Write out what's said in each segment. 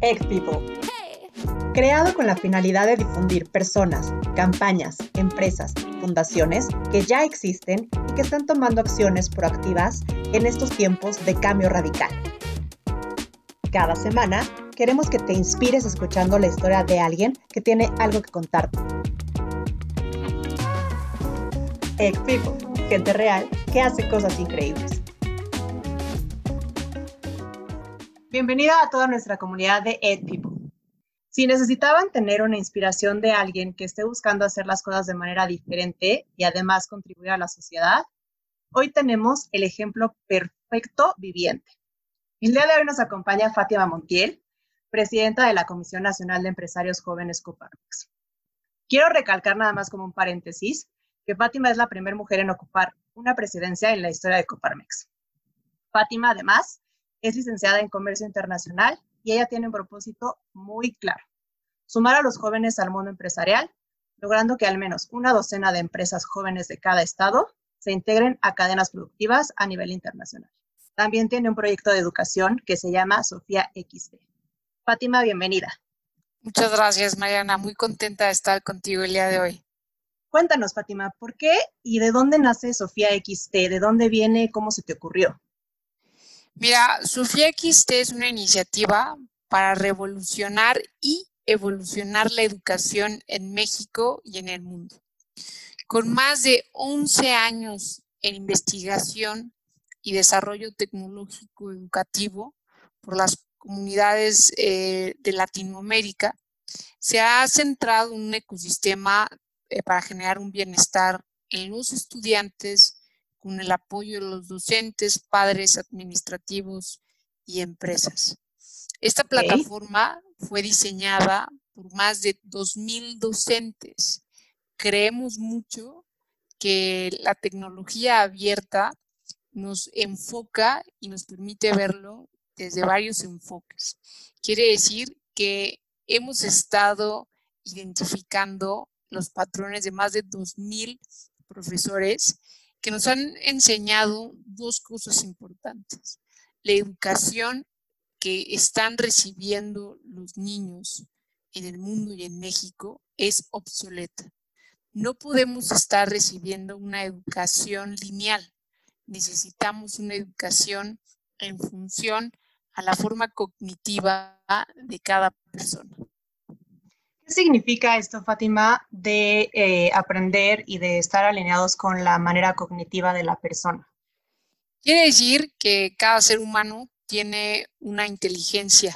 Egg People. Creado con la finalidad de difundir personas, campañas, empresas fundaciones que ya existen y que están tomando acciones proactivas en estos tiempos de cambio radical. Cada semana queremos que te inspires escuchando la historia de alguien que tiene algo que contarte. Egg People, gente real que hace cosas increíbles. Bienvenida a toda nuestra comunidad de Egg People. Si necesitaban tener una inspiración de alguien que esté buscando hacer las cosas de manera diferente y además contribuir a la sociedad, hoy tenemos el ejemplo perfecto viviente. El día de hoy nos acompaña Fátima Montiel, presidenta de la Comisión Nacional de Empresarios Jóvenes Coparmex. Quiero recalcar nada más como un paréntesis que Fátima es la primera mujer en ocupar una presidencia en la historia de Coparmex. Fátima, además, es licenciada en Comercio Internacional y ella tiene un propósito muy claro, sumar a los jóvenes al mundo empresarial, logrando que al menos una docena de empresas jóvenes de cada estado se integren a cadenas productivas a nivel internacional. También tiene un proyecto de educación que se llama Sofía XD. Fátima, bienvenida. Muchas gracias, Mariana. Muy contenta de estar contigo el día de hoy. Cuéntanos, Fátima, ¿por qué y de dónde nace Sofía XD? ¿De dónde viene? ¿Cómo se te ocurrió? Mira, Sofía XT es una iniciativa para revolucionar y evolucionar la educación en México y en el mundo. Con más de 11 años en investigación y desarrollo tecnológico educativo por las comunidades eh, de Latinoamérica, se ha centrado en un ecosistema eh, para generar un bienestar en los estudiantes, con el apoyo de los docentes, padres administrativos y empresas. Esta plataforma fue diseñada por más de 2.000 docentes. Creemos mucho que la tecnología abierta nos enfoca y nos permite verlo desde varios enfoques. Quiere decir que hemos estado identificando los patrones de más de 2.000 profesores que nos han enseñado dos cosas importantes. La educación que están recibiendo los niños en el mundo y en México es obsoleta. No podemos estar recibiendo una educación lineal. Necesitamos una educación en función a la forma cognitiva de cada persona. ¿Qué significa esto, Fátima, de eh, aprender y de estar alineados con la manera cognitiva de la persona? Quiere decir que cada ser humano tiene una inteligencia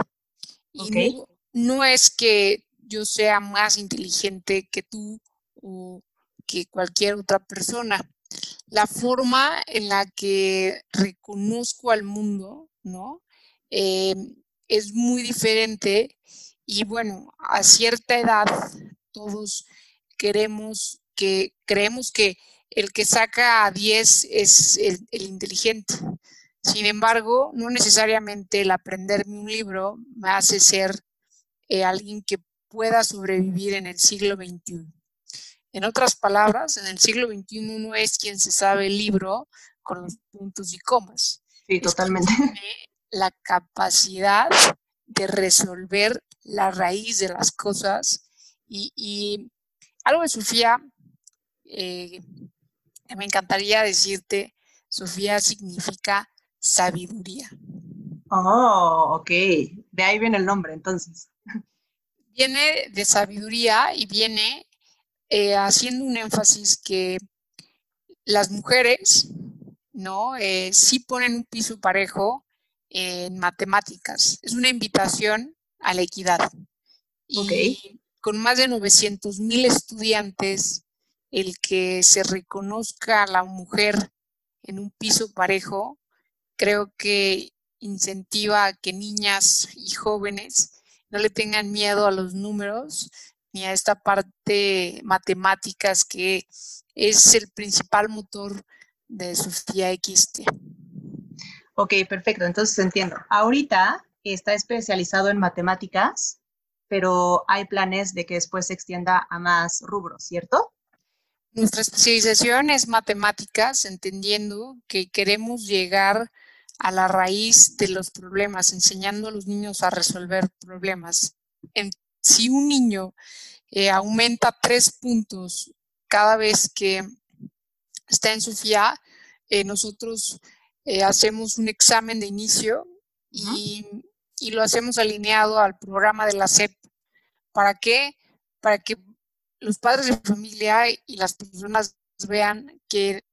y no, es que yo sea más inteligente que tú o que cualquier otra persona. La forma en la que reconozco al mundo, ¿no? Eh, es muy diferente y bueno, a cierta edad todos queremos que, creemos que el que saca a 10 es el, inteligente. Sin embargo, no necesariamente el aprenderme un libro me hace ser eh, alguien que pueda sobrevivir en el siglo XXI. En otras palabras, en el siglo XXI no es quien se sabe el libro con los puntos y comas. Sí, totalmente. la capacidad de resolver la raíz de las cosas. Y, algo de Sofía, eh, me encantaría decirte, Sofía significa sabiduría. Oh, ok. De ahí viene el nombre, entonces. Viene de sabiduría y viene eh, haciendo un énfasis que las mujeres, ¿no? Eh, sí ponen un piso parejo en matemáticas. Es una invitación a la equidad. Y con más de 900 mil estudiantes, el que se reconozca a la mujer en un piso parejo, creo que incentiva a que niñas y jóvenes no le tengan miedo a los números ni a esta parte matemáticas que es el principal motor de Sofía XT. Ok, perfecto, entonces entiendo. Ahorita está especializado en matemáticas, pero hay planes de que después se extienda a más rubros, ¿cierto? Nuestra especialización es matemáticas, entendiendo que queremos llegar a la raíz de los problemas, enseñando a los niños a resolver problemas. si un niño eh, aumenta tres puntos cada vez que está en Sofía, eh, nosotros eh, hacemos un examen de inicio y, y, lo hacemos alineado al programa de la SEP. ¿Para qué? Para que los padres de familia y las personas vean que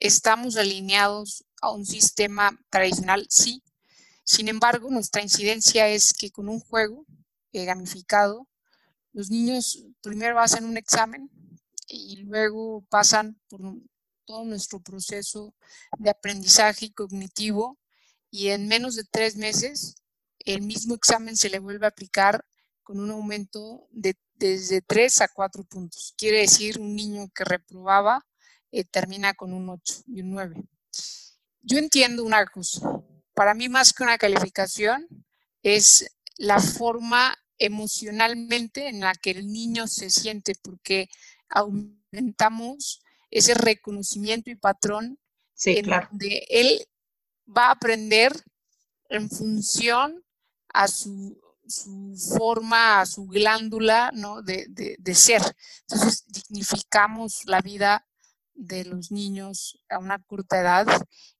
estamos alineados a un sistema tradicional, sí. Sin embargo, nuestra incidencia es que con un juego eh, gamificado, los niños primero hacen un examen y luego pasan por todo nuestro proceso de aprendizaje cognitivo y en menos de tres meses el mismo examen se le vuelve a aplicar con un aumento de desde tres a cuatro puntos. Quiere decir un niño que reprobaba eh, termina con un 8 y un 9. Yo entiendo una cosa. Para mí más que una calificación es la forma emocionalmente en la que el niño se siente, porque aumentamos ese reconocimiento y patrón sí, en claro. donde él va a aprender en función a su, su forma, a su glándula ¿no? de, de, de, ser. Entonces, dignificamos la vida de los niños a una corta edad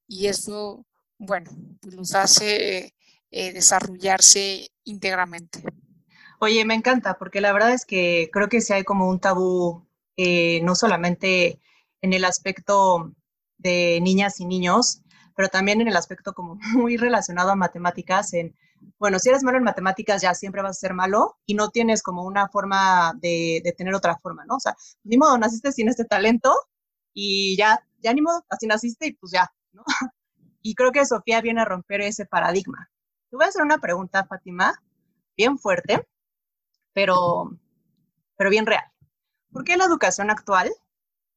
y eso, bueno, pues los hace eh, desarrollarse íntegramente. Oye, me encanta, porque la verdad es que creo que sí hay como un tabú, eh, no solamente en el aspecto de niñas y niños, pero también en el aspecto como muy relacionado a matemáticas, en, bueno, si eres malo en matemáticas ya siempre vas a ser malo y no tienes como una forma de, de tener otra forma, ¿no? O sea, ni modo, naciste sin este talento y ya, ya ni modo, así naciste y pues ya, ¿no? Y creo que Sofía viene a romper ese paradigma. Te voy a hacer una pregunta, Fátima, bien fuerte, pero, pero bien real. ¿Por qué la educación actual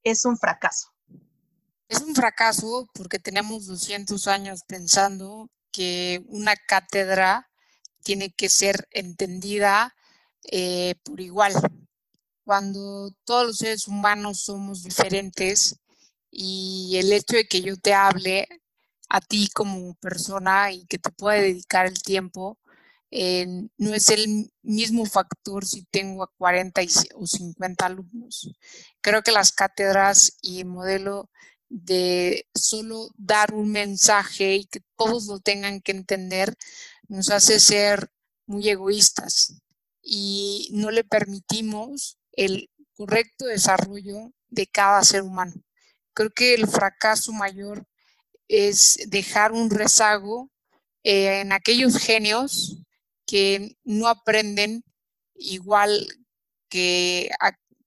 es un fracaso? Es un fracaso porque tenemos 200 años pensando que una cátedra tiene que ser entendida eh, por igual. Cuando todos los seres humanos somos diferentes y el hecho de que yo te hable a ti como persona y que te pueda dedicar el tiempo eh, no es el mismo factor si tengo a 40 o 50 alumnos. Creo que las cátedras y el modelo de solo dar un mensaje y que todos lo tengan que entender nos hace ser muy egoístas y no le permitimos el correcto desarrollo de cada ser humano. Creo que el fracaso mayor es dejar un rezago eh, en aquellos genios que no aprenden igual que,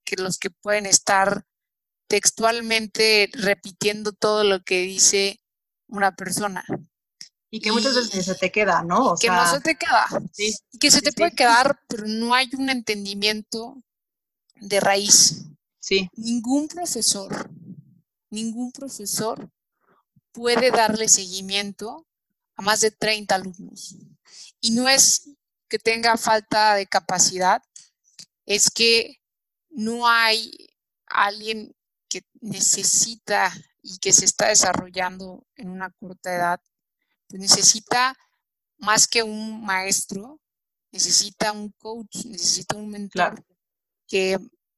que los que pueden estar textualmente repitiendo todo lo que dice una persona. Y que muchas veces se te queda, ¿no? O que no se te queda. Sí, y que se te puede quedar, pero no hay un entendimiento de raíz. Sí. Ningún profesor, ningún profesor puede darle seguimiento a más de 30 alumnos. Y no es que tenga falta de capacidad, es que no hay alguien necesita y que se está desarrollando en una corta edad, pues necesita más que un maestro, necesita un coach, necesita un mentor que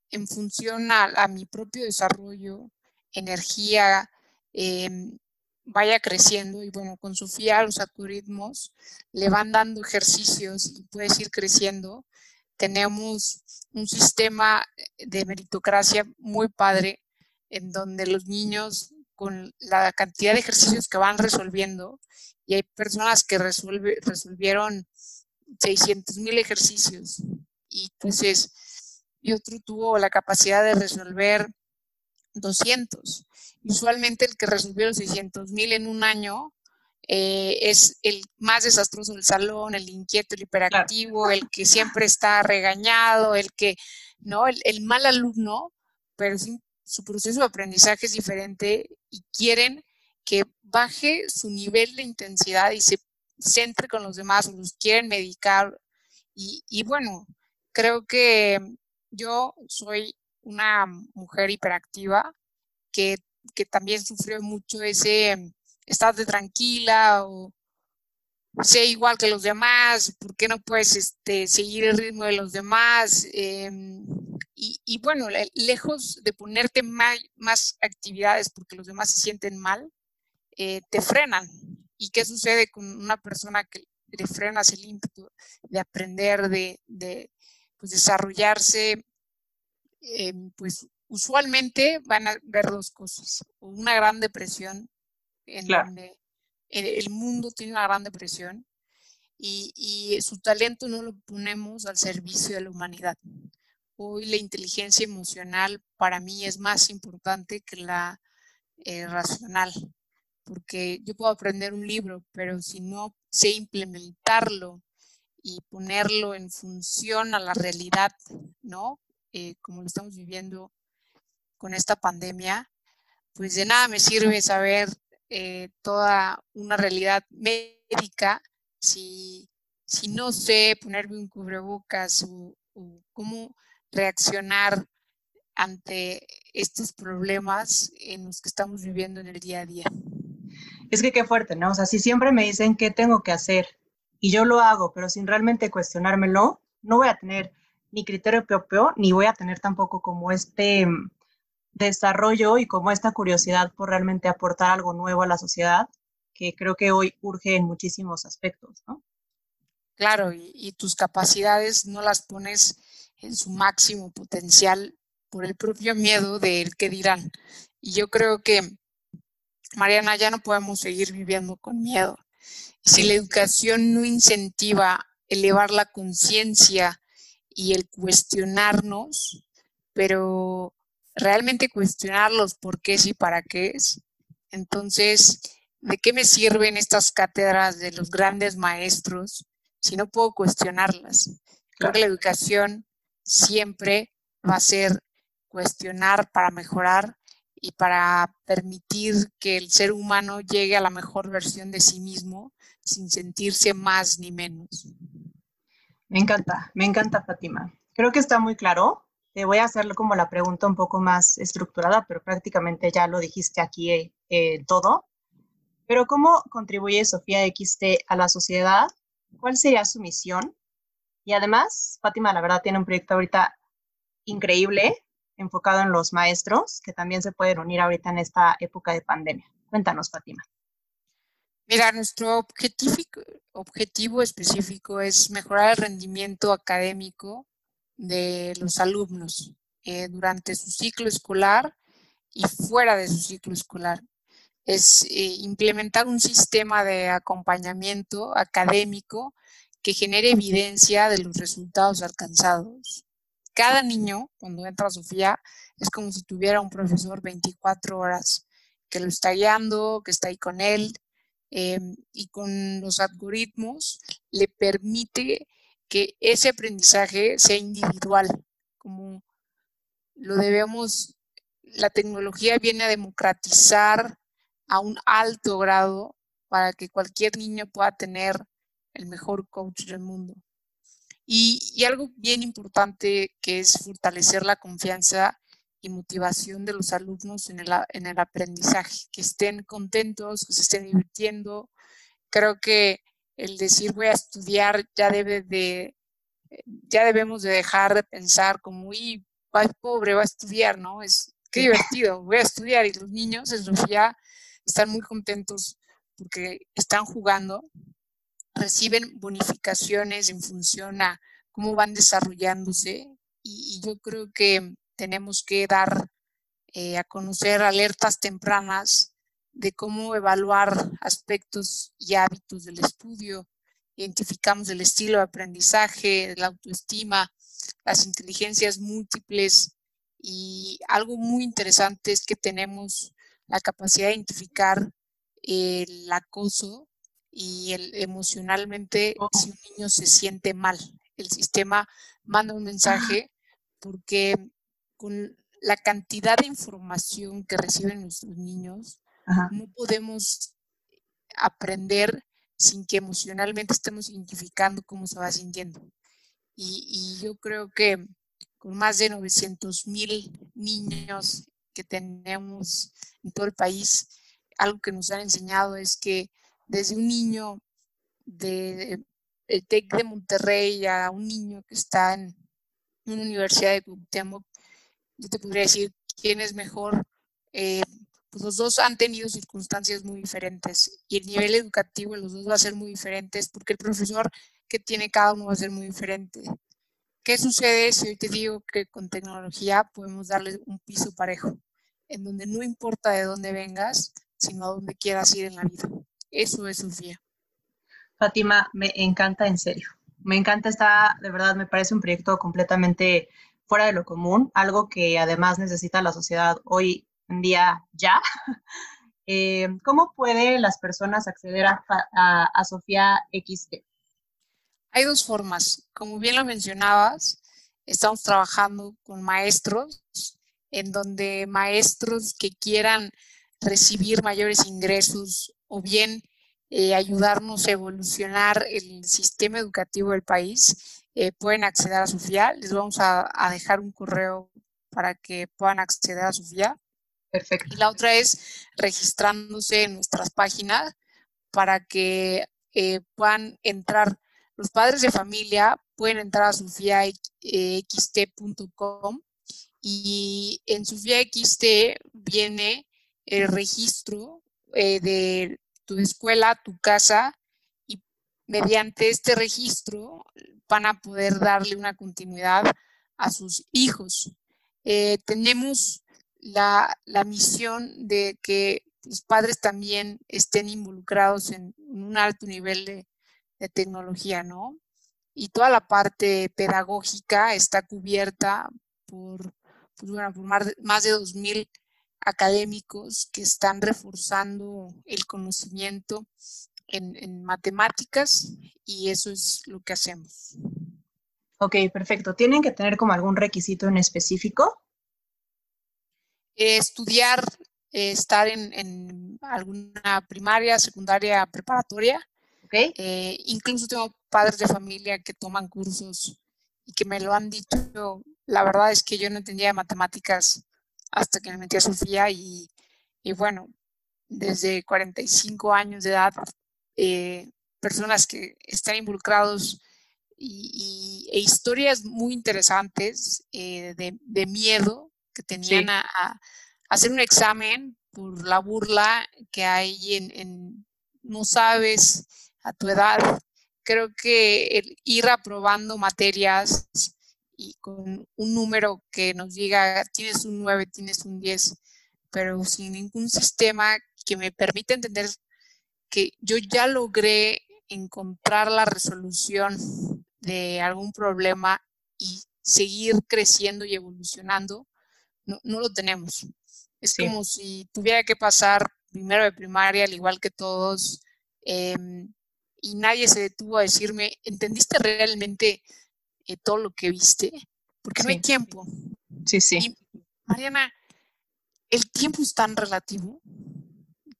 en función a, mi propio desarrollo, energía, em, vaya creciendo y bueno, con Sofía los algoritmos le van dando ejercicios y puedes ir creciendo. Tenemos un sistema de meritocracia muy padre en donde los niños con la cantidad de ejercicios que van resolviendo, y hay personas que resuelve, resolvieron 600 mil ejercicios, y entonces, y otro tuvo la capacidad de resolver 200. Usualmente el que resolvió los 600 mil en un año eh, es el más desastroso del salón, el inquieto, el hiperactivo, el que siempre está regañado, el que, ¿no? El, el mal alumno, pero sin su proceso de aprendizaje es diferente y quieren que baje su nivel de intensidad y se centre con los demás o los quieren medicar. Y, bueno, creo que yo soy una mujer hiperactiva que, que también sufrió mucho ese estate tranquila o sé igual que los demás, ¿por qué no puedes este, seguir el ritmo de los demás? Em, y, bueno, lejos de ponerte más, actividades porque los demás se sienten mal, eh, te frenan. ¿Y qué sucede con una persona que le frenas el ímpetu de aprender, de, pues, desarrollarse? Em, pues usualmente van a ver dos cosas. Una gran depresión en donde el mundo tiene una gran depresión y, su talento no lo ponemos al servicio de la humanidad. Hoy la inteligencia emocional para mí es más importante que la eh, racional, porque yo puedo aprender un libro, pero si no sé implementarlo y ponerlo en función a la realidad, ¿no? Eh, como lo estamos viviendo con esta pandemia, pues de nada me sirve saber eh, toda una realidad médica si, si no sé ponerme un cubrebocas o, cómo reaccionar ante estos problemas en los que estamos viviendo en el día a día. Es que qué fuerte, ¿no? O sea, si siempre me dicen qué tengo que hacer y yo lo hago, pero sin realmente cuestionármelo, no voy a tener ni criterio propio, ni voy a tener tampoco como este desarrollo y como esta curiosidad por realmente aportar algo nuevo a la sociedad, que creo que hoy urge en muchísimos aspectos, ¿no? Claro, y, tus capacidades no las pones en su máximo potencial por el propio miedo del que dirán. Y yo creo que, Mariana, ya no podemos seguir viviendo con miedo. Si la educación no incentiva elevar la conciencia y el cuestionarnos, pero realmente cuestionar los por qué y para qué es. Entonces, ¿de qué me sirven estas cátedras de los grandes maestros si no puedo cuestionarlas? Creo que la educación siempre va a ser cuestionar para mejorar y para permitir que el ser humano llegue a la mejor versión de sí mismo sin sentirse más ni menos. Me encanta, me encanta Fátima. Creo que está muy claro te voy a hacerlo como la pregunta un poco más estructurada, pero prácticamente ya lo dijiste aquí eh, eh, todo. Pero ¿cómo contribuye Sofía XT a la sociedad? ¿Cuál sería su misión? Y además, Fátima, la verdad, tiene un proyecto ahorita increíble enfocado en los maestros, que también se pueden unir ahorita en esta época de pandemia. Cuéntanos, Fátima. Mira, nuestro objetivo específico es mejorar el rendimiento académico de los alumnos eh, durante su ciclo escolar y fuera de su ciclo escolar. Es eh, implementar un sistema de acompañamiento académico que genere evidencia de los resultados alcanzados. Cada niño, cuando entra a Sofía, es como si tuviera un profesor 24 horas que lo está guiando, que está ahí con él, eh, y con los algoritmos le permite que ese aprendizaje sea individual, como lo debemos, la tecnología viene a democratizar a un alto grado para que cualquier niño pueda tener el mejor coach del mundo. Y, algo bien importante que es fortalecer la confianza y motivación de los alumnos en el, en el aprendizaje, que estén contentos, que se estén divirtiendo. Creo que el decir voy a estudiar ya debe de, ya debemos de dejar de pensar como, uy, va pobre, va a estudiar, ¿no? Es, qué divertido, voy a estudiar y los niños en ya están muy contentos porque están jugando, reciben bonificaciones en función a cómo van desarrollándose y, yo creo que tenemos que dar eh, a conocer alertas tempranas de cómo evaluar aspectos y hábitos del estudio. Identificamos el estilo de aprendizaje, la autoestima, las inteligencias múltiples y algo muy interesante es que tenemos la capacidad de identificar el acoso y el, emocionalmente oh. si un niño se siente mal. El sistema manda un mensaje porque con la cantidad de información que reciben nuestros niños, no podemos aprender sin que emocionalmente estemos identificando cómo se va sintiendo. Y, yo creo que con más de 900 mil niños que tenemos en todo el país, algo que nos han enseñado es que desde un niño de el TEC de Monterrey a un niño que está en una universidad de Cuauhtémoc, yo te podría decir quién es mejor. Eh, pues los dos han tenido circunstancias muy diferentes y el nivel educativo de los dos va a ser muy diferente porque el profesor que tiene cada uno va a ser muy diferente. ¿Qué sucede si hoy te digo que con tecnología podemos darle un piso parejo, en donde no importa de dónde vengas, sino a dónde quieras ir en la vida? Eso es Sofía. Fátima, me encanta en serio. Me encanta esta, de verdad, me parece un proyecto completamente fuera de lo común, algo que además necesita la sociedad hoy en día ya. Eh, ¿Cómo pueden las personas acceder a, a Sofía XT? Hay dos formas. Como bien lo mencionabas, estamos trabajando con maestros, en donde maestros que quieran recibir mayores ingresos o bien eh, ayudarnos a evolucionar el sistema educativo del país, eh, pueden acceder a Sofía. Les vamos a, dejar un correo para que puedan acceder a Sofía. Perfecto. Y la otra es registrándose en nuestras páginas para que eh, puedan entrar. Los padres de familia pueden entrar a sofiaxt.com y en Sofía XT viene el registro de tu escuela, tu casa, y mediante este registro van a poder darle una continuidad a sus hijos. Eh, tenemos la, misión de que los padres también estén involucrados en, un alto nivel de, tecnología, ¿no? Y toda la parte pedagógica está cubierta por, pues por más de 2.000 académicos que están reforzando el conocimiento en, matemáticas y eso es lo que hacemos. Ok, perfecto. ¿Tienen que tener como algún requisito en específico? Estudiar, estar en, alguna primaria, secundaria, preparatoria. Okay. Eh, incluso tengo padres de familia que toman cursos y que me lo han dicho. La verdad es que yo no entendía matemáticas hasta que me metí a Sofía y, bueno, desde 45 años de edad, eh, personas que están involucrados y, e historias muy interesantes eh, de, miedo que tenían a, hacer un examen por la burla que hay en, no sabes a tu edad. Creo que ir aprobando materias y con un número que nos diga tienes un 9, tienes un 10, pero sin ningún sistema que me permita entender que yo ya logré encontrar la resolución de algún problema y seguir creciendo y evolucionando, no, lo tenemos. Es como si tuviera que pasar primero de primaria, al igual que todos, em, y nadie se detuvo a decirme, ¿entendiste realmente eh, todo lo que viste, porque no hay tiempo. Sí, sí. Mariana, el tiempo es tan relativo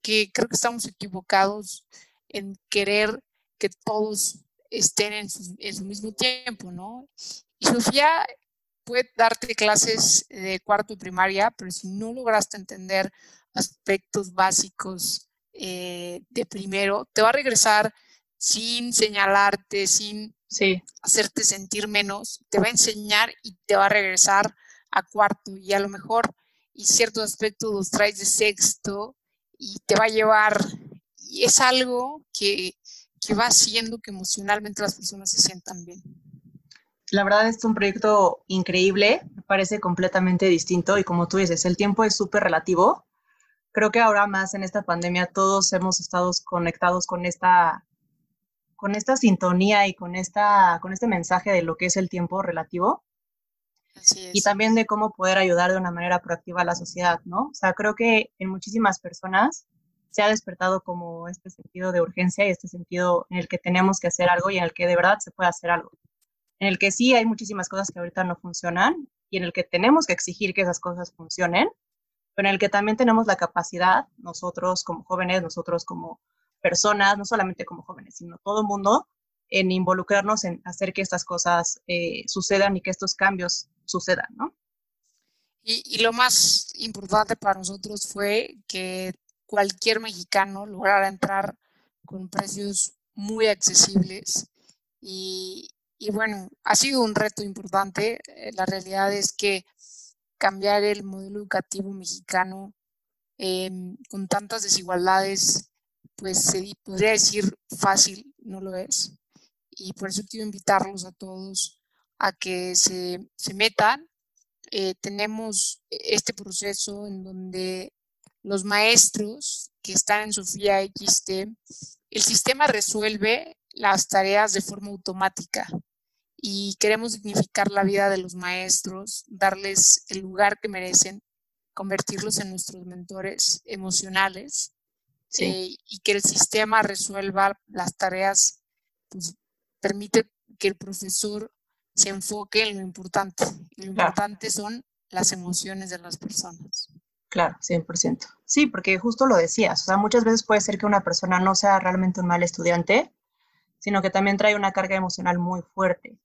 que creo que estamos equivocados en querer que todos estén en su, mismo tiempo, ¿no? Y Sofía puede darte clases de cuarto y primaria, pero si no lograste entender aspectos básicos eh, de primero, te va a regresar sin señalarte, sin hacerte sentir menos, te va a enseñar y te va a regresar a cuarto y a lo mejor y ciertos aspectos los traes de sexto y te va a llevar y es algo que, que va haciendo que emocionalmente las personas se sientan bien. La verdad es un proyecto increíble, me parece completamente distinto y como tú dices, el tiempo es súper relativo. Creo que ahora más en esta pandemia todos hemos estado conectados con esta con esta sintonía y con, esta, con este mensaje de lo que es el tiempo relativo. Y también de cómo poder ayudar de una manera proactiva a la sociedad, ¿no? O sea, creo que en muchísimas personas se ha despertado como este sentido de urgencia y este sentido en el que tenemos que hacer algo y en el que de verdad se puede hacer algo. En el que sí hay muchísimas cosas que ahorita no funcionan y en el que tenemos que exigir que esas cosas funcionen, pero en el que también tenemos la capacidad, nosotros como jóvenes, nosotros como personas, no solamente como jóvenes, sino todo mundo, en involucrarnos en hacer que estas cosas eh, sucedan y que estos cambios sucedan, ¿no? Y, lo más importante para nosotros fue que cualquier mexicano lograra entrar con precios muy accesibles. Y, bueno, ha sido un reto importante. Eh, la realidad es que cambiar el modelo educativo mexicano em, con tantas desigualdades, pues se podría decir fácil, no lo es. Y por eso quiero invitarlos a todos a que se, se metan. Eh, tenemos este proceso en donde los maestros que están en Sofía XT, el sistema resuelve las tareas de forma automática y queremos significar la vida de los maestros, darles el lugar que merecen, convertirlos en nuestros mentores emocionales eh, y que el sistema resuelva las tareas, pues permite que el profesor se enfoque en lo importante. lo importante son las emociones de las personas. Claro, 100%. Sí, porque justo lo decías, o sea, muchas veces puede ser que una persona no sea realmente un mal estudiante, sino que también trae una carga emocional muy fuerte.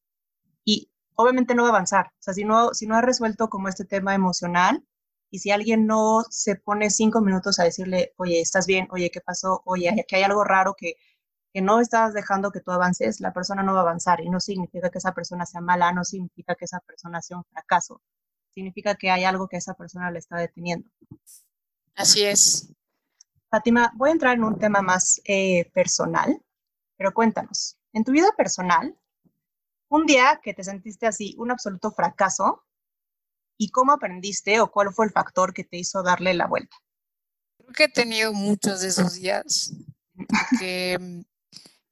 Y obviamente no va a avanzar. O sea, si no, si no ha resuelto como este tema emocional y si alguien no se pone cinco minutos a decirle, oye, ¿estás bien? Oye, ¿qué pasó? Oye, que hay algo raro que, que no estás dejando que tú avances, la persona no va a avanzar y no significa que esa persona sea mala, no significa que esa persona sea un fracaso significa que hay algo que esa persona le está deteniendo. Así es. Fátima, voy a entrar en un tema más eh, personal, pero cuéntanos, en tu vida personal, un día que te sentiste así, un absoluto fracaso, ¿y cómo aprendiste o cuál fue el factor que te hizo darle la vuelta? Creo que he tenido muchos de esos días, porque mm,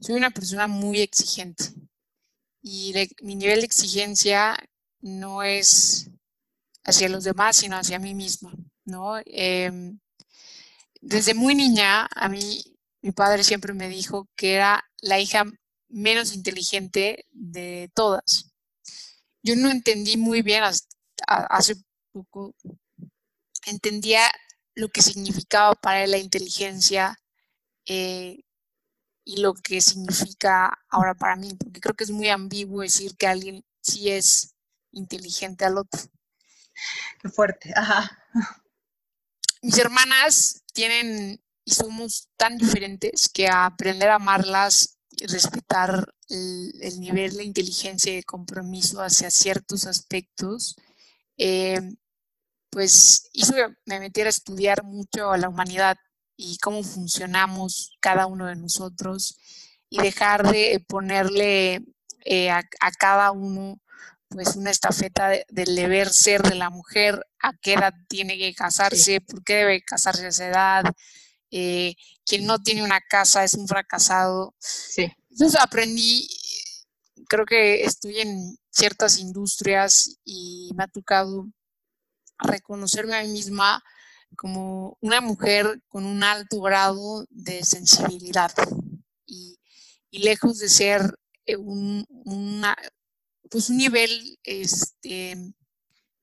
soy una persona muy exigente y mi nivel de exigencia no es hacia los demás, sino hacia mí misma, ¿no? Em, desde muy niña, a mí, mi padre siempre me dijo que era la hija menos inteligente de todas. Yo no entendí muy bien, hace poco, entendía lo que significaba para él la inteligencia eh, y lo que significa ahora para mí, porque creo que es muy ambiguo decir que alguien sí es inteligente al otro. Qué fuerte, ajá. Mis hermanas tienen y somos tan diferentes que aprender a amarlas respetar el, nivel de inteligencia y de compromiso hacia ciertos aspectos, eh, pues hizo que me metiera a estudiar mucho a la humanidad y cómo funcionamos cada uno de nosotros y dejar de ponerle eh, a, cada uno pues una estafeta del deber ser de la mujer, a qué edad tiene que casarse, por qué debe casarse a esa edad, eh, quien no tiene una casa es un fracasado. Sí. Entonces aprendí, creo que estoy en ciertas industrias y me ha tocado reconocerme a mí misma como una mujer con un alto grado de sensibilidad y, lejos de ser eh, una, pues un nivel este,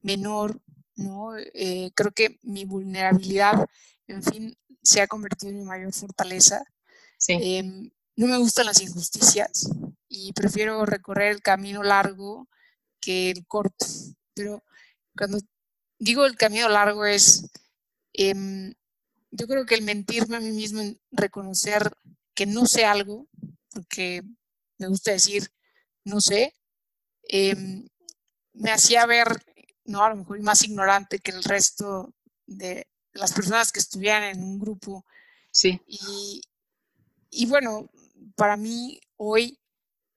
menor, ¿no? Eh, creo que mi vulnerabilidad, en fin, se ha convertido en mi mayor fortaleza. Sí. Em, no me gustan las injusticias y prefiero recorrer el camino largo que el corto. Pero cuando digo el camino largo es, em, yo creo que el mentirme a mí mismo, reconocer que no sé algo, porque me gusta decir, no sé, Em, me hacía ver, no, a lo mejor más ignorante que el resto de las personas que estuvieran en un grupo. Sí. Y, y bueno, para mí hoy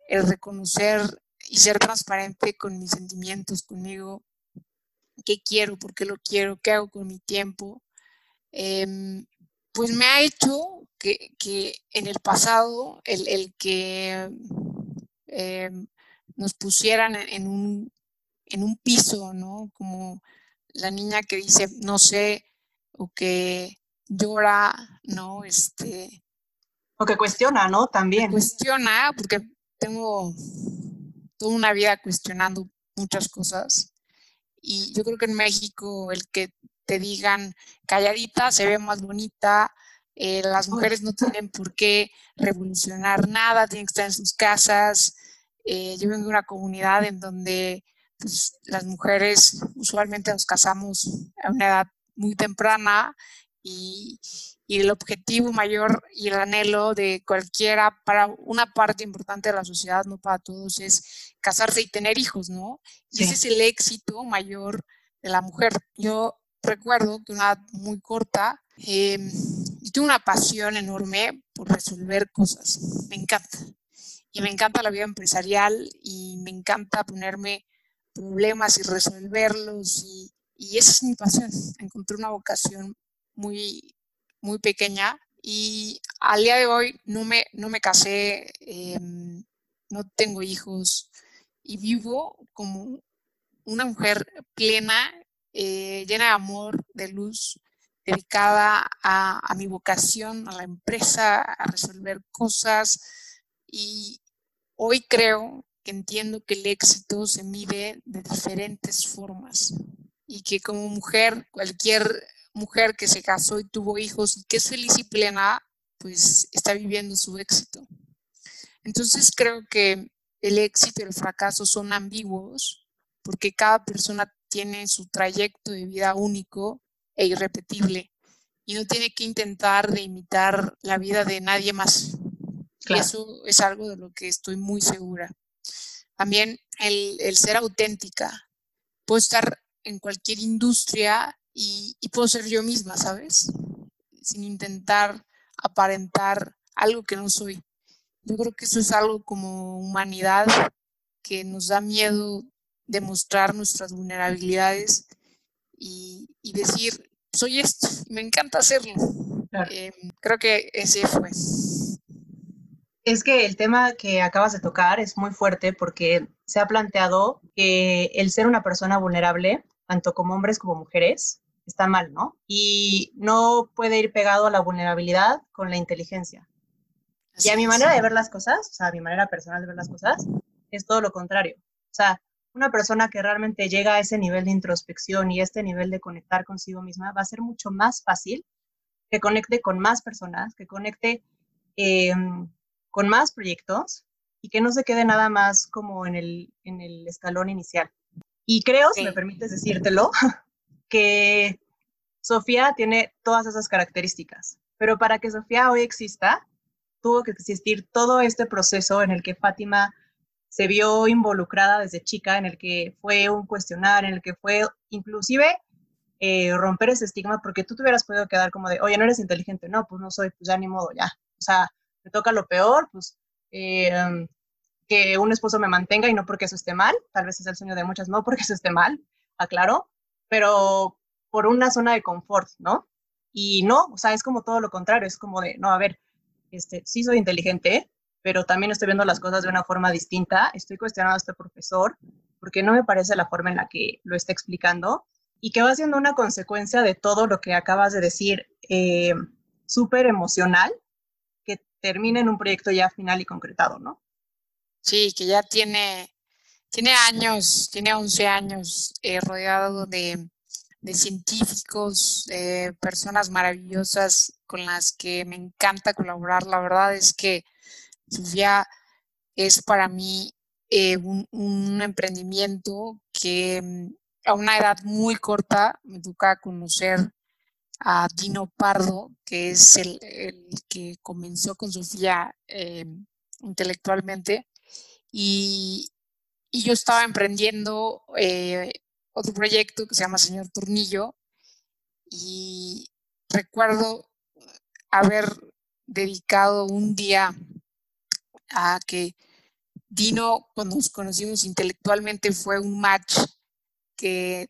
el reconocer y ser transparente con mis sentimientos, conmigo, qué quiero, por qué lo quiero, qué hago con mi tiempo, em, pues me ha hecho que, que en el pasado el, el que eh, nos pusieran en un, en un piso, ¿no? Como la niña que dice, no sé, o que llora, ¿no? Este. O que cuestiona, ¿no? También. Cuestiona, porque tengo toda una vida cuestionando muchas cosas. Y yo creo que en México el que te digan calladita se ve más bonita, eh, las mujeres no tienen por qué revolucionar nada, tienen que estar en sus casas, eh, yo vengo de una comunidad en donde pues, las mujeres usualmente nos casamos a una edad muy temprana y, el objetivo mayor y el anhelo de cualquiera, para una parte importante de la sociedad, no para todos, es casarse y tener hijos, ¿no? Y ese es el éxito mayor de la mujer. Yo recuerdo que una edad muy corta, eh, tuve una pasión enorme por resolver cosas. Me encanta. Y me encanta la vida empresarial y me encanta ponerme problemas y resolverlos. Y, y esa es mi pasión. Encontré una vocación muy, muy pequeña y al día de hoy no me, no me casé, em, no tengo hijos y vivo como una mujer plena, eh, llena de amor, de luz, dedicada a, a, mi vocación, a la empresa, a resolver cosas. Y hoy creo que entiendo que el éxito se mide de diferentes formas y que como mujer, cualquier mujer que se casó y tuvo hijos y que es feliz y plena, pues está viviendo su éxito. Entonces creo que el éxito y el fracaso son ambiguos porque cada persona tiene su trayecto de vida único e irrepetible y no tiene que intentar de imitar la vida de nadie más. Eso es algo de lo que estoy muy segura. También el, el ser auténtica. Puedo estar en cualquier industria y, puedo ser yo misma, ¿sabes? Sin intentar aparentar algo que no soy. Yo creo que eso es algo como humanidad que nos da miedo demostrar nuestras vulnerabilidades y, decir, soy esto, me encanta hacerlo. Eh, creo que ese fue. Es que el tema que acabas de tocar es muy fuerte porque se ha planteado que el ser una persona vulnerable, tanto como hombres como mujeres, está mal, ¿no? Y no puede ir pegado a la vulnerabilidad con la inteligencia. y a mi manera de ver las cosas, o sea, a mi manera personal de ver las cosas, es todo lo contrario. O sea, una persona que realmente llega a ese nivel de introspección y este nivel de conectar consigo misma va a ser mucho más fácil que conecte con más personas, que conecte em, con más proyectos y que no se quede nada más como en el, en el escalón inicial. Y creo, si me permites decírtelo, que Sofía tiene todas esas características, pero para que Sofía hoy exista, tuvo que existir todo este proceso en el que Fátima se vio involucrada desde chica, en el que fue un cuestionar, en el que fue inclusive eh, romper ese estigma, porque tú te hubieras podido quedar como de, oye, no eres inteligente, no, pues no soy, pues ya ni modo, ya. O sea, me toca lo peor, pues eh, que un esposo me mantenga y no porque eso esté mal, tal vez es el sueño de muchas, no porque eso esté mal, aclaro, pero por una zona de confort, ¿no? Y no, o sea, es como todo lo contrario, es como de, no, a ver, este, sí soy inteligente, pero también estoy viendo las cosas de una forma distinta, estoy cuestionando a este profesor porque no me parece la forma en la que lo está explicando y que va siendo una consecuencia de todo lo que acabas de decir, eh, súper emocional, que termina en un proyecto ya final y concretado, ¿no? Sí, que ya tiene tiene años, tiene 11 años eh, rodeado de, científicos, de personas maravillosas con las que me encanta colaborar. La verdad es que Sofía es para mí eh, un, emprendimiento que mm, a una edad muy corta me toca conocer a Dino Pardo, que es el, que comenzó con Sofía eh, intelectualmente. Y, yo estaba emprendiendo eh, otro proyecto que se llama Señor Tornillo y recuerdo haber dedicado un día a que Dino, cuando nos conocimos intelectualmente, fue un match que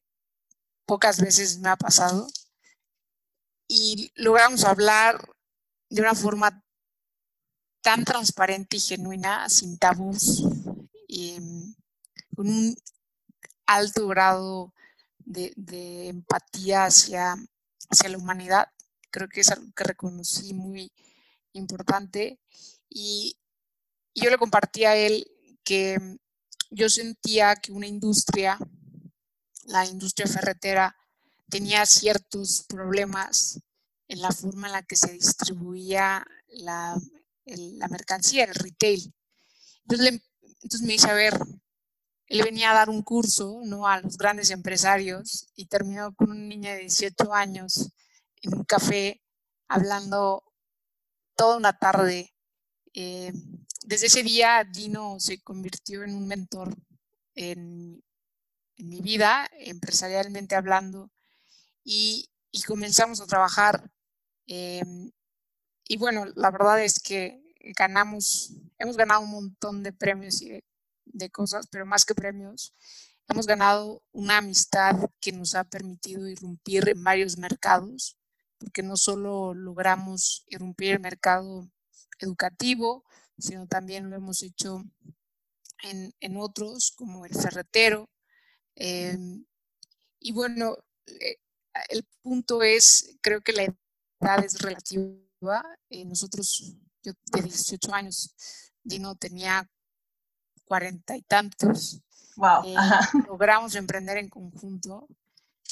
pocas veces me ha pasado y logramos hablar de una forma tan transparente y genuina, sin tabús. Y, con un alto grado de, empatía hacia, hacia la humanidad. Creo que es algo que reconocí muy importante. Y, yo le compartí a él que yo sentía que una industria, la industria ferretera, tenía ciertos problemas en la forma en la que se distribuía la, la mercancía, el retail. Entonces, entonces me dice, a ver, él venía a dar un curso ¿no? a los grandes empresarios y terminó con una niña de 18 años en un café hablando toda una tarde. Eh, desde ese día, Dino se convirtió en un mentor en, mi vida, empresarialmente hablando, y, comenzamos a trabajar. Em, y bueno, la verdad es que ganamos, hemos ganado un montón de premios y de cosas, pero más que premios, hemos ganado una amistad que nos ha permitido irrumpir en varios mercados, porque no solo logramos irrumpir el mercado educativo, sino también lo hemos hecho en, otros, como el ferretero. Em, y bueno, eh, el punto es, creo que la edad es relativa. Eh, nosotros, yo de 18 años, Dino tenía cuarenta y tantos. Wow. Eh, logramos emprender en conjunto.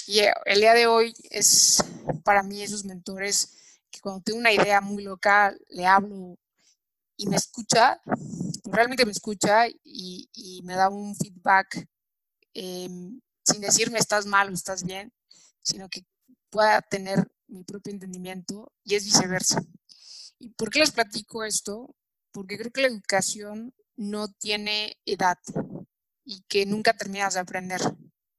Y el día de hoy es para mí esos mentores que cuando tengo una idea muy loca, le hablo y me escucha, realmente me escucha y, me da un feedback em, sin decirme estás mal o estás bien, sino que pueda tener mi propio entendimiento y es viceversa. ¿Y por qué les platico esto? Porque creo que la educación no tiene edad y que nunca terminas de aprender.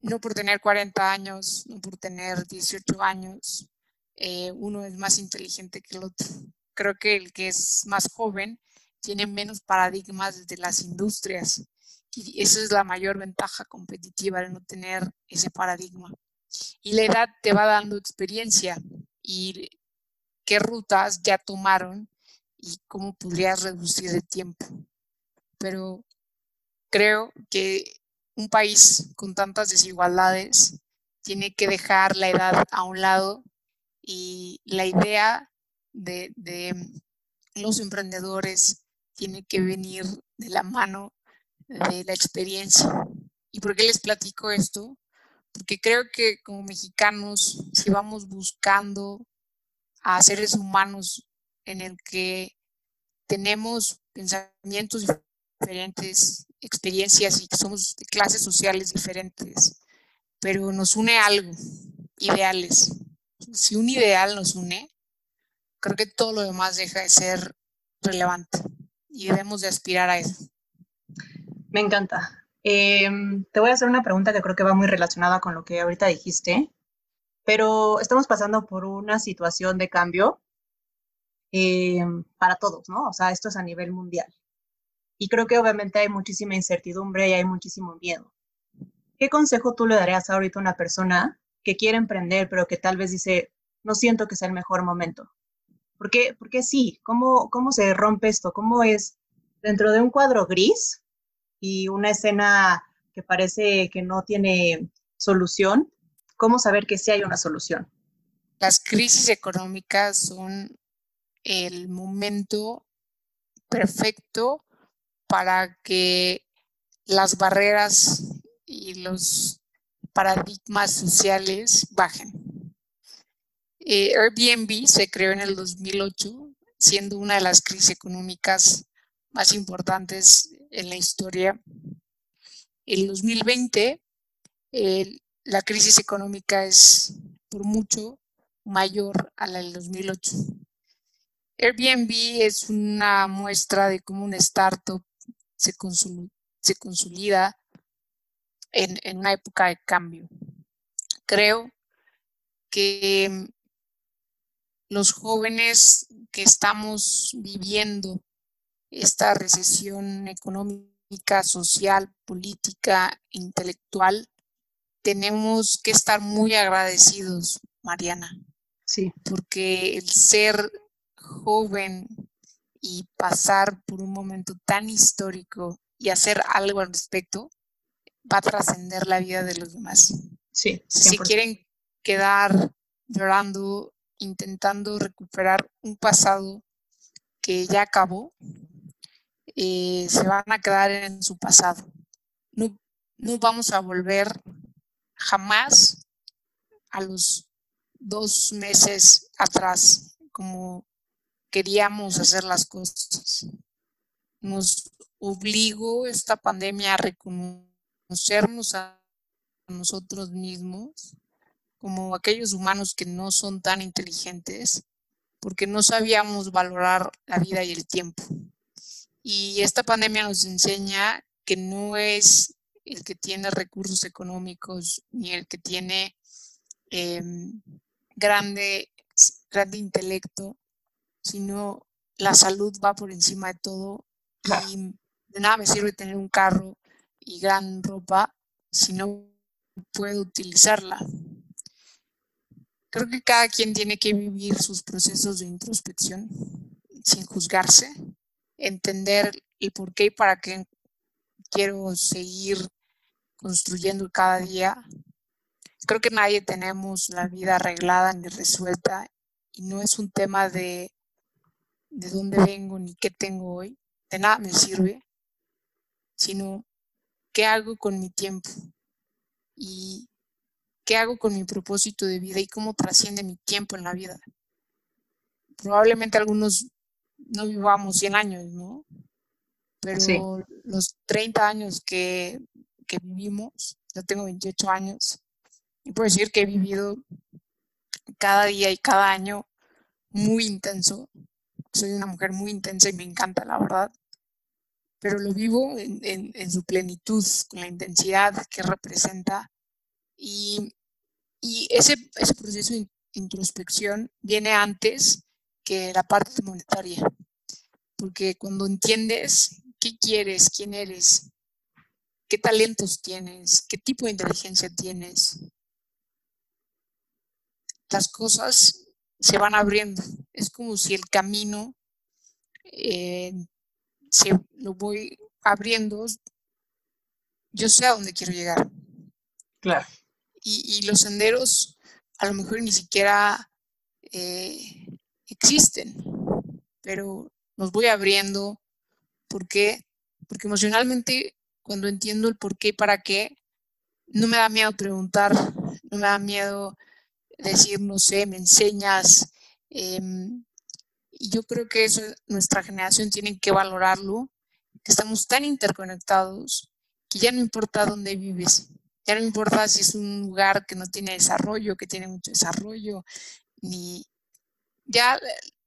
No por tener 40 años, no por tener 18 años, eh, uno es más inteligente que el otro. Creo que el que es más joven tiene menos paradigmas de las industrias y esa es la mayor ventaja competitiva de no tener ese paradigma. Y la edad te va dando experiencia y qué rutas ya tomaron y cómo podrías reducir el tiempo. Pero creo que un país con tantas desigualdades tiene que dejar la edad a un lado y la idea de, de los emprendedores tiene que venir de la mano de la experiencia. ¿Y por qué les platico esto? Porque creo que como mexicanos, si vamos buscando a seres humanos en el que tenemos pensamientos diferentes, experiencias y que somos de clases sociales diferentes, pero nos une algo, ideales. Si un ideal nos une, creo que todo lo demás deja de ser relevante y debemos de aspirar a eso. Me encanta. Em, te voy a hacer una pregunta que creo que va muy relacionada con lo que ahorita dijiste, pero estamos pasando por una situación de cambio em, para todos, ¿no? O sea, esto es a nivel mundial. Y creo que obviamente hay muchísima incertidumbre y hay muchísimo miedo. ¿Qué consejo tú le darías ahorita a una persona que quiere emprender, pero que tal vez dice, no siento que sea el mejor momento? ¿Por qué, por qué sí? ¿Cómo, ¿Cómo se rompe esto? ¿Cómo es dentro de un cuadro gris y una escena que parece que no tiene solución? ¿Cómo saber que sí hay una solución? Las crisis económicas son el momento perfecto para que las barreras y los paradigmas sociales bajen. Eh, Airbnb se creó en el 2008, siendo una de las crisis económicas más importantes en la historia. En 2020, la crisis económica es por mucho mayor a la del 2008. Airbnb es una muestra de cómo una startup se, consolida en una época de cambio. Creo que los jóvenes que estamos viviendo esta recesión económica, social, política, intelectual, tenemos que estar muy agradecidos, Mariana. Sí. Porque el ser joven y pasar por un momento tan histórico y hacer algo al respecto va a trascender la vida de los demás. Sí. Si quieren quedar llorando intentando recuperar un pasado que ya acabó, se van a quedar en su pasado. No, no vamos a volver jamás a los dos meses atrás, como queríamos hacer las cosas. Nos obligó esta pandemia a reconocernos a nosotros mismos como aquellos humanos que no son tan inteligentes, porque no sabíamos valorar la vida y el tiempo. Y esta pandemia nos enseña que no es el que tiene recursos económicos ni el que tiene em, grande, grande intelecto, sino la salud va por encima de todo. Y de nada me sirve tener un carro y gran ropa si no puedo utilizarla. Creo que cada quien tiene que vivir sus procesos de introspección sin juzgarse, entender el por qué y para qué quiero seguir construyendo cada día. Creo que nadie tenemos la vida arreglada ni resuelta y no es un tema de de dónde vengo ni qué tengo hoy. De nada me sirve, sino qué hago con mi tiempo y qué hago con mi propósito de vida y cómo trasciende mi tiempo en la vida. Probablemente algunos no vivamos 100 años, ¿no? Pero los 30 años que, que vivimos, yo tengo 28 años, y puedo decir que he vivido cada día y cada año muy intenso. Soy una mujer muy intensa y me encanta, la verdad. Pero lo vivo en, en, su plenitud, con la intensidad que representa. Y, y ese, ese proceso de introspección viene antes que la parte monetaria. Porque cuando entiendes qué quieres, quién eres, qué talentos tienes, qué tipo de inteligencia tienes, las cosas se van abriendo. Es como si el camino eh, se lo voy abriendo. Yo sé a dónde quiero llegar. Claro. Y, los senderos a lo mejor ni siquiera eh, existen, pero los voy abriendo. ¿Por qué? Porque emocionalmente, cuando entiendo el por qué y para qué, no me da miedo preguntar, no me da miedo decir, no sé, me enseñas. Em, y yo creo que eso nuestra generación tiene que valorarlo, estamos tan interconectados que ya no importa dónde vives, ya no importa si es un lugar que no tiene desarrollo, que tiene mucho desarrollo, ni ya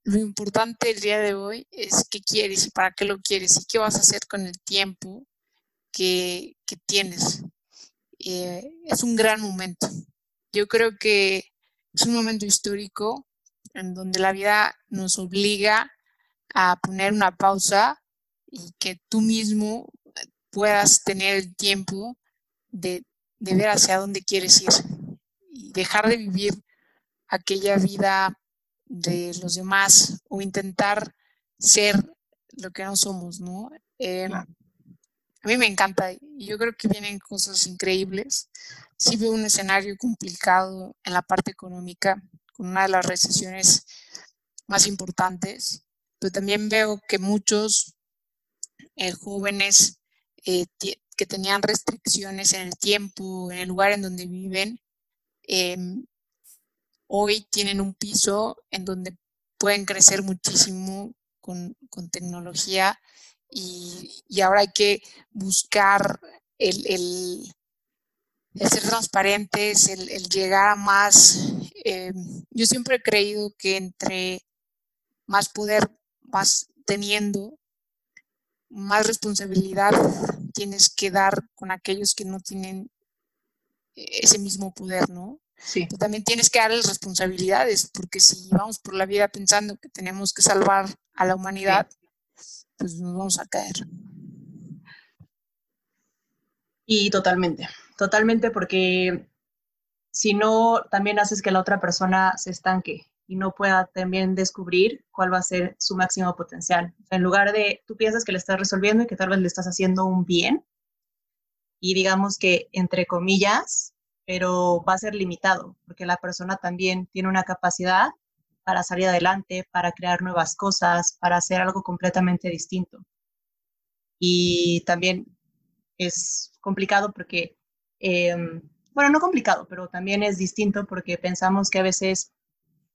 lo importante el día de hoy es qué quieres y para qué lo quieres y qué vas a hacer con el tiempo que, que tienes. Eh, es un gran momento. Yo creo que es un momento histórico en donde la vida nos obliga a poner una pausa y que tú mismo puedas tener el tiempo de, ver hacia dónde quieres ir y dejar de vivir aquella vida de los demás o intentar ser lo que no somos, ¿no? Em, a mí me encanta y yo creo que vienen cosas increíbles. Sí veo un escenario complicado en la parte económica, con una de las recesiones más importantes, pero también veo que muchos eh, jóvenes eh, que tenían restricciones en el tiempo, en el lugar en donde viven, em, hoy tienen un piso en donde pueden crecer muchísimo con, tecnología y, ahora hay que buscar el, el ser transparentes, el, llegar a más. Eh, yo siempre he creído que entre más poder vas teniendo, más responsabilidad tienes que dar con aquellos que no tienen ese mismo poder, ¿no? Sí. también tienes que darles responsabilidades, porque si vamos por la vida pensando que tenemos que salvar a la humanidad, pues nos vamos a caer. Y totalmente totalmente porque si no, también haces que la otra persona se estanque y no pueda también descubrir cuál va a ser su máximo potencial. en lugar de, tú piensas que le estás resolviendo y que tal vez le estás haciendo un bien, y digamos que entre comillas, pero va a ser limitado, porque la persona también tiene una capacidad para salir adelante, para crear nuevas cosas, para hacer algo completamente distinto. Y también es complicado porque Em, bueno, no complicado, pero también es distinto porque pensamos que a veces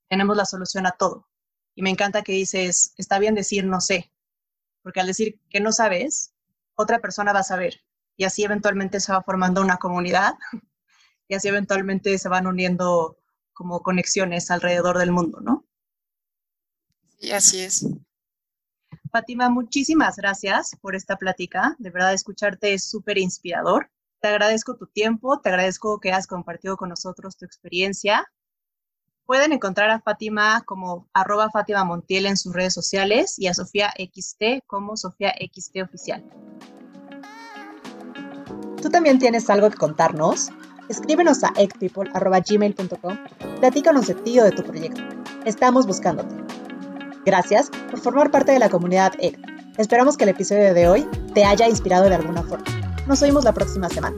tenemos la solución a todo. Y me encanta que dices, está bien decir no sé, porque al decir que no sabes, otra persona va a saber. Y así eventualmente se va formando una comunidad y así eventualmente se van uniendo como conexiones alrededor del mundo, ¿no? Sí, así es. Fátima, muchísimas gracias por esta plática. De verdad, escucharte es súper inspirador. Te agradezco tu tiempo, te agradezco que has compartido con nosotros tu experiencia. Pueden encontrar a Fátima como arroba Fátima Montiel en sus redes sociales y a Sofía XT como Sofía XT Oficial. ¿Tú también tienes algo que contarnos? Escríbenos a eggpeople.gmail.com Platícanos de ti o de tu proyecto. Estamos buscándote. Gracias por formar parte de la comunidad EG. Esperamos que el episodio de hoy te haya inspirado de alguna forma. Nos oímos la próxima semana.